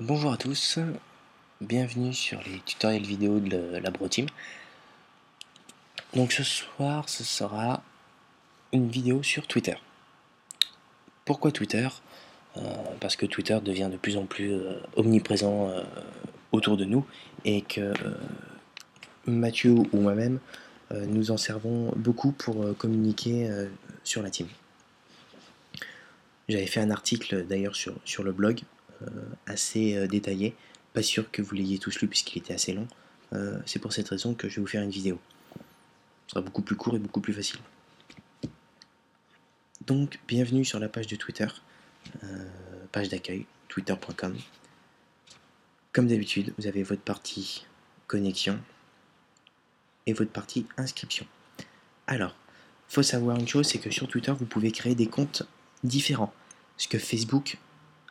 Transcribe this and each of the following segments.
Bonjour à tous, bienvenue sur les tutoriels vidéo de la Team. Donc ce soir, ce sera une vidéo sur Twitter. Pourquoi Twitter? Euh, Parce que Twitter devient de plus en plus euh, omniprésent euh, autour de nous et que Mathieu ou moi-même nous en servons beaucoup pour communiquer sur la team. J'avais fait un article d'ailleurs sur, le blog assez euh, détaillé. Pas sûr que vous l'ayez tous lu puisqu'il était assez long. Euh, c'est pour cette raison que je vais vous faire une vidéo. Ce sera beaucoup plus court et beaucoup plus facile. Donc, bienvenue sur la page de Twitter, page d'accueil, twitter.com. Comme d'habitude, vous avez votre partie connexion et votre partie inscription. Alors, faut savoir une chose, c'est que sur Twitter, vous pouvez créer des comptes différents. Ce que Facebook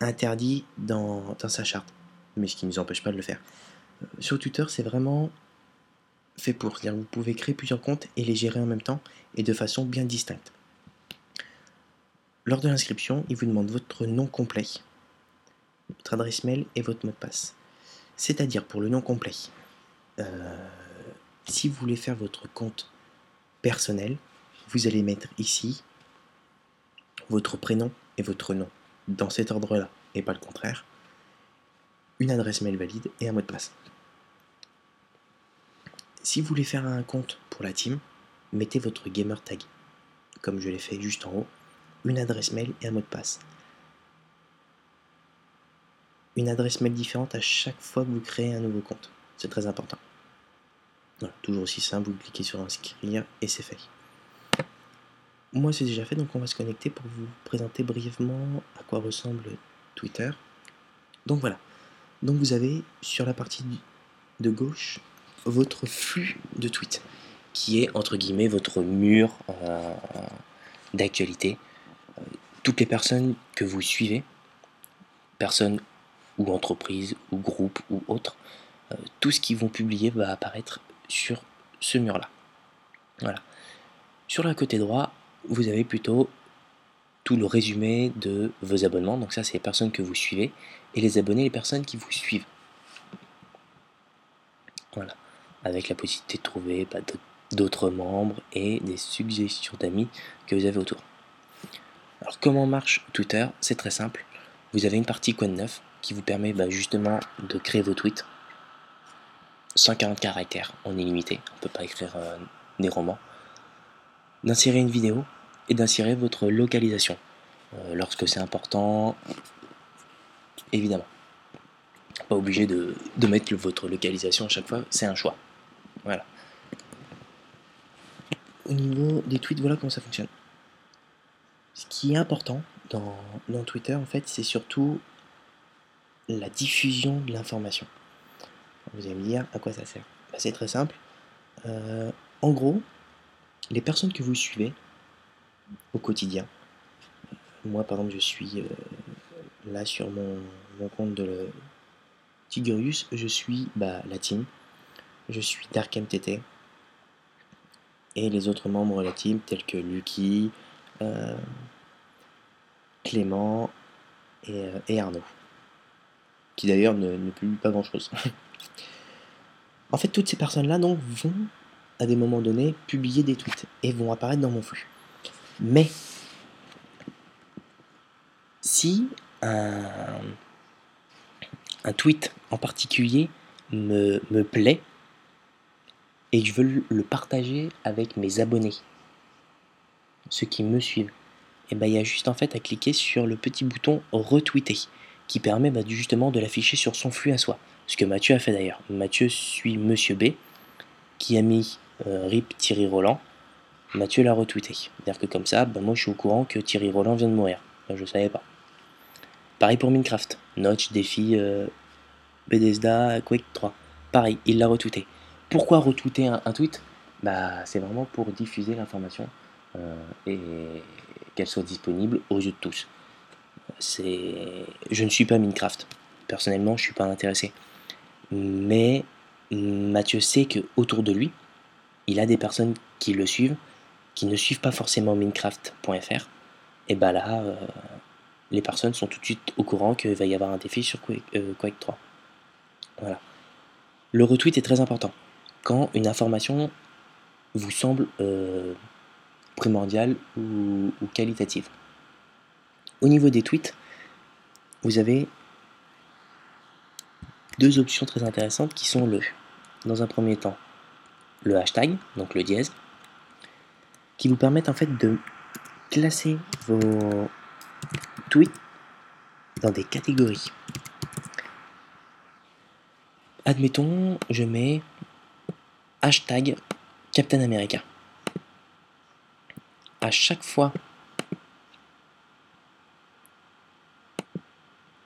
interdit dans, sa charte, mais ce qui ne nous empêche pas de le faire. Euh, sur Twitter, c'est vraiment fait pour. C'est-à-dire vous pouvez créer plusieurs comptes et les gérer en même temps et de façon bien distincte. Lors de l'inscription, il vous demande votre nom complet, votre adresse mail et votre mot de passe. C'est-à-dire pour le nom complet, euh, si vous voulez faire votre compte personnel, vous allez mettre ici votre prénom et votre nom dans cet ordre-là, et pas le contraire, une adresse mail valide et un mot de passe. Si vous voulez faire un compte pour la team, mettez votre gamer tag, comme je l'ai fait juste en haut, une adresse mail et un mot de passe. Une adresse mail différente à chaque fois que vous créez un nouveau compte. C'est très important. toujours aussi simple, vous cliquez sur inscrire et c'est fait. Moi, c'est déjà fait, donc on va se connecter pour vous présenter brièvement à quoi ressemble Twitter. Donc voilà. Donc vous avez sur la partie de gauche votre flux de tweets, qui est entre guillemets votre mur euh, d'actualité. Euh, toutes les personnes que vous suivez, personnes ou entreprises ou groupes ou autres, euh, tout ce qu'ils vont publier va apparaître sur ce mur-là. Voilà. Sur le côté droit, vous avez plutôt tout le résumé de vos abonnements. Donc ça, c'est les personnes que vous suivez. Et les abonnés, les personnes qui vous suivent. Voilà. Avec la possibilité de trouver bah, d'autres membres et des suggestions d'amis que vous avez autour. Alors comment marche Twitter? C'est très simple. Vous avez une partie Code 9 qui vous permet bah, justement de créer vos tweets. 140 caractères en illimité. On ne peut pas écrire euh, des romans d'insérer une vidéo et d'insérer votre localisation euh, lorsque c'est important, évidemment. Pas obligé de, mettre votre localisation à chaque fois, c'est un choix. Voilà. Au niveau des tweets, voilà comment ça fonctionne. Ce qui est important dans, Twitter, en fait, c'est surtout la diffusion de l'information. Vous allez me dire à quoi ça sert. Bah, c'est très simple. Euh, en gros, les personnes que vous suivez au quotidien. Moi, par exemple, je suis euh, là sur mon, compte de Tigurius, je suis bah, la team, je suis DarkMTT et les autres membres de la team tels que Lucky, euh, Clément euh, et, Arnaud, qui d'ailleurs ne, ne publie pas grand chose. en fait, toutes ces personnes-là vont à des moments donnés, publier des tweets et vont apparaître dans mon flux. Mais si un, tweet en particulier me, me, plaît et que je veux le partager avec mes abonnés, ceux qui me suivent, et eh ben, il y a juste en fait à cliquer sur le petit bouton retweeter qui permet bah, justement de l'afficher sur son flux à soi. Ce que Mathieu a fait d'ailleurs. Mathieu suit Monsieur B qui a mis euh, RIP Thierry Roland, Mathieu l'a retweeté. C'est-à-dire que comme ça, ben moi je suis au courant que Thierry Roland vient de mourir. Je je savais pas. Pareil pour Minecraft. Notch, défi, euh, Bethesda, Quake 3. Pareil, il l'a retweeté. Pourquoi retweeter un, tweet? Bah c'est vraiment pour diffuser l'information euh, et qu'elle soit disponible aux yeux de tous. C'est, je ne suis pas Minecraft. Personnellement, je suis pas intéressé. Mais Mathieu sait que autour de lui, il a des personnes qui le suivent, qui ne suivent pas forcément Minecraft.fr, et bah là, euh, les personnes sont tout de suite au courant qu'il va y avoir un défi sur Quake, 3. Voilà. Le retweet est très important. Quand une information vous semble primordiale ou, ou qualitative. Au niveau des tweets, vous avez deux options très intéressantes qui sont le, dans un premier temps, le hashtag, donc le dièse, qui vous permettent en fait de classer vos tweets dans des catégories. Admettons, je mets hashtag Captain America. À chaque fois,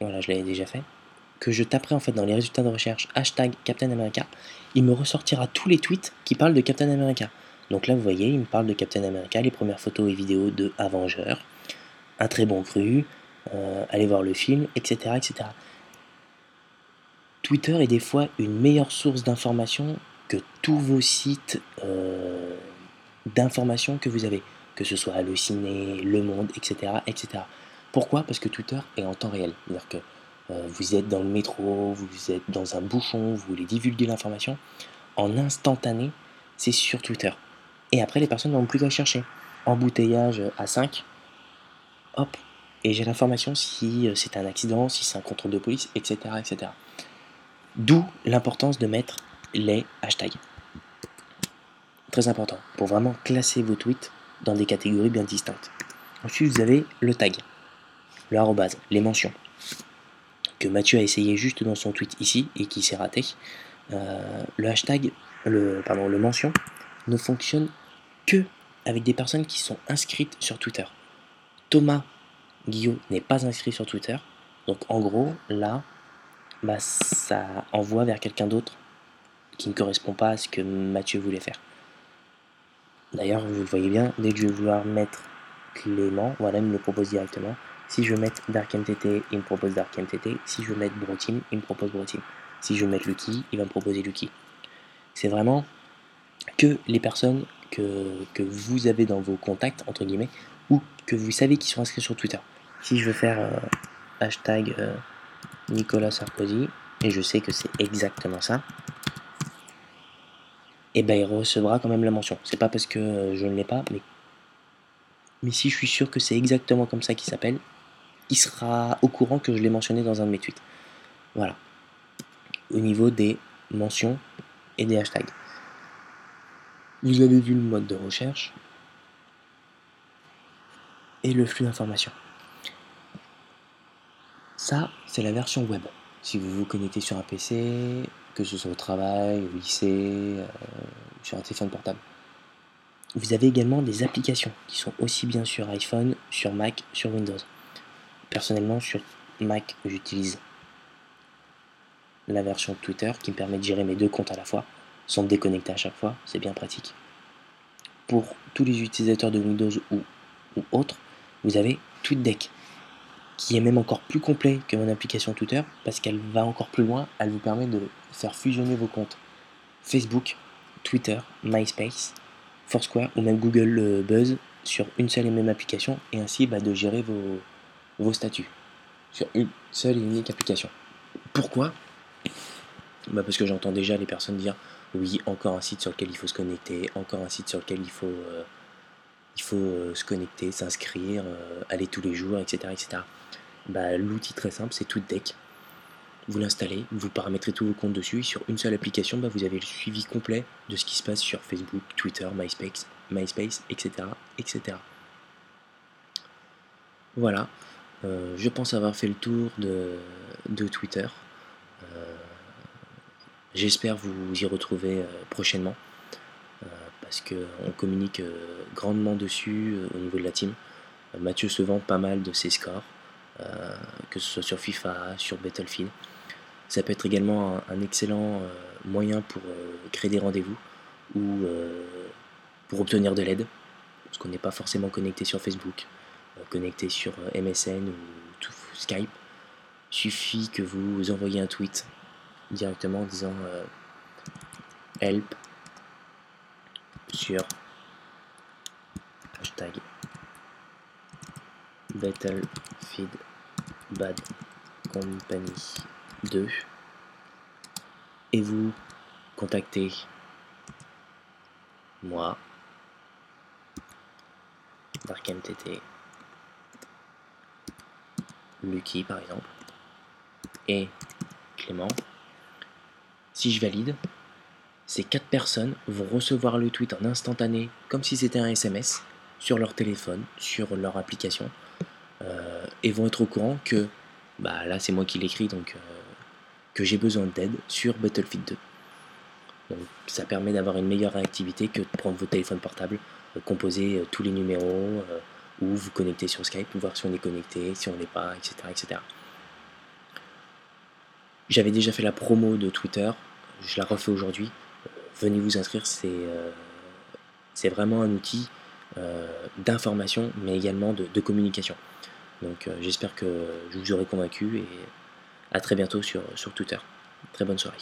voilà, je l'avais déjà fait, que je taperai en fait dans les résultats de recherche hashtag Captain America, il me ressortira tous les tweets qui parlent de Captain America. Donc là, vous voyez, il me parle de Captain America, les premières photos et vidéos de Avenger, un très bon cru, euh, allez voir le film, etc., etc. Twitter est des fois une meilleure source d'information que tous vos sites euh, d'information que vous avez, que ce soit Halluciné, Le Monde, etc., etc. Pourquoi? Parce que Twitter est en temps réel. C'est-à-dire que euh, vous êtes dans le métro, vous êtes dans un bouchon, vous voulez divulguer l'information, en instantané, c'est sur Twitter. Et après, les personnes n'ont plus qu'à chercher. Embouteillage à 5, hop, et j'ai l'information si euh, c'est un accident, si c'est un contrôle de police, etc. etc. D'où l'importance de mettre les hashtags. Très important, pour vraiment classer vos tweets dans des catégories bien distinctes. Ensuite, vous avez le tag, le arrobase, les mentions que Mathieu a essayé juste dans son tweet ici et qui s'est raté, euh, le hashtag, le, pardon, le mention ne fonctionne que avec des personnes qui sont inscrites sur Twitter. Thomas Guillaume n'est pas inscrit sur Twitter, donc en gros, là, bah, ça envoie vers quelqu'un d'autre qui ne correspond pas à ce que Mathieu voulait faire. D'ailleurs, vous le voyez bien, dès que je vais vouloir mettre Clément, voilà, il me le propose directement. Si je mettre DarkMTT, il me propose DarkMTT. Si je mettre BroTeam, il me propose BroTeam. Si je mettre Lucky, il va me proposer Lucky. C'est vraiment que les personnes que, vous avez dans vos contacts, entre guillemets, ou que vous savez qui sont inscrits sur Twitter. Si je veux faire euh, hashtag euh, Nicolas Sarkozy, et je sais que c'est exactement ça, et eh ben il recevra quand même la mention. C'est pas parce que euh, je ne l'ai pas, mais, mais si je suis sûr que c'est exactement comme ça qu'il s'appelle, il sera au courant que je l'ai mentionné dans un de mes tweets. Voilà. Au niveau des mentions et des hashtags. Vous avez vu le mode de recherche et le flux d'informations. Ça, c'est la version web. Si vous vous connectez sur un PC, que ce soit au travail, au lycée, euh, sur un téléphone portable. Vous avez également des applications qui sont aussi bien sur iPhone, sur Mac, sur Windows. Personnellement, sur Mac, j'utilise la version Twitter qui me permet de gérer mes deux comptes à la fois, sans me déconnecter à chaque fois, c'est bien pratique. Pour tous les utilisateurs de Windows ou, ou autres, vous avez TweetDeck, qui est même encore plus complet que mon application Twitter, parce qu'elle va encore plus loin, elle vous permet de faire fusionner vos comptes Facebook, Twitter, MySpace, Foursquare ou même Google euh, Buzz sur une seule et même application, et ainsi bah, de gérer vos, vos statuts sur une seule et unique application. Pourquoi? Bah Parce que j'entends déjà les personnes dire oui, encore un site sur lequel il faut se connecter, encore un site sur lequel il faut, euh, il faut euh, se connecter, s'inscrire, euh, aller tous les jours, etc. etc. Bah, L'outil très simple, c'est TweetDeck. Vous l'installez, vous paramétrez tous vos comptes dessus, et sur une seule application, bah, vous avez le suivi complet de ce qui se passe sur Facebook, Twitter, MySpace, MySpace etc. etc. Voilà. Euh, je pense avoir fait le tour de, Twitter. Euh, j'espère vous y retrouver euh, prochainement parce qu'on communique grandement dessus au niveau de la team. Mathieu se vend pas mal de ses scores, que ce soit sur FIFA, sur Battlefield. Ça peut être également un, excellent moyen pour créer des rendez-vous ou pour obtenir de l'aide, parce qu'on n'est pas forcément connecté sur Facebook. Euh, connecté sur euh, MSN ou Skype, suffit que vous envoyez un tweet directement en disant euh, help sur hashtag Battlefield Bad Company 2 et vous contactez moi, DarkMTT, Lucky par exemple, et Clément, si je valide, ces quatre personnes vont recevoir le tweet en instantané, comme si c'était un SMS, sur leur téléphone, sur leur application, euh, et vont être au courant que, bah là c'est moi qui l'écris, donc euh, que j'ai besoin d'aide sur Battlefield 2. Donc ça permet d'avoir une meilleure réactivité que de prendre vos téléphones portables, euh, composer tous les numéros, ou vous connecter sur Skype, ou voir si on est connecté, si on n'est pas, etc. etc. J'avais déjà fait la promo de Twitter, je la refais aujourd'hui. Venez vous inscrire, c'est euh, vraiment un outil euh, d'information, mais également de, communication. Donc euh, j'espère que je vous aurai convaincu et à très bientôt sur Twitter. Très bonne soirée.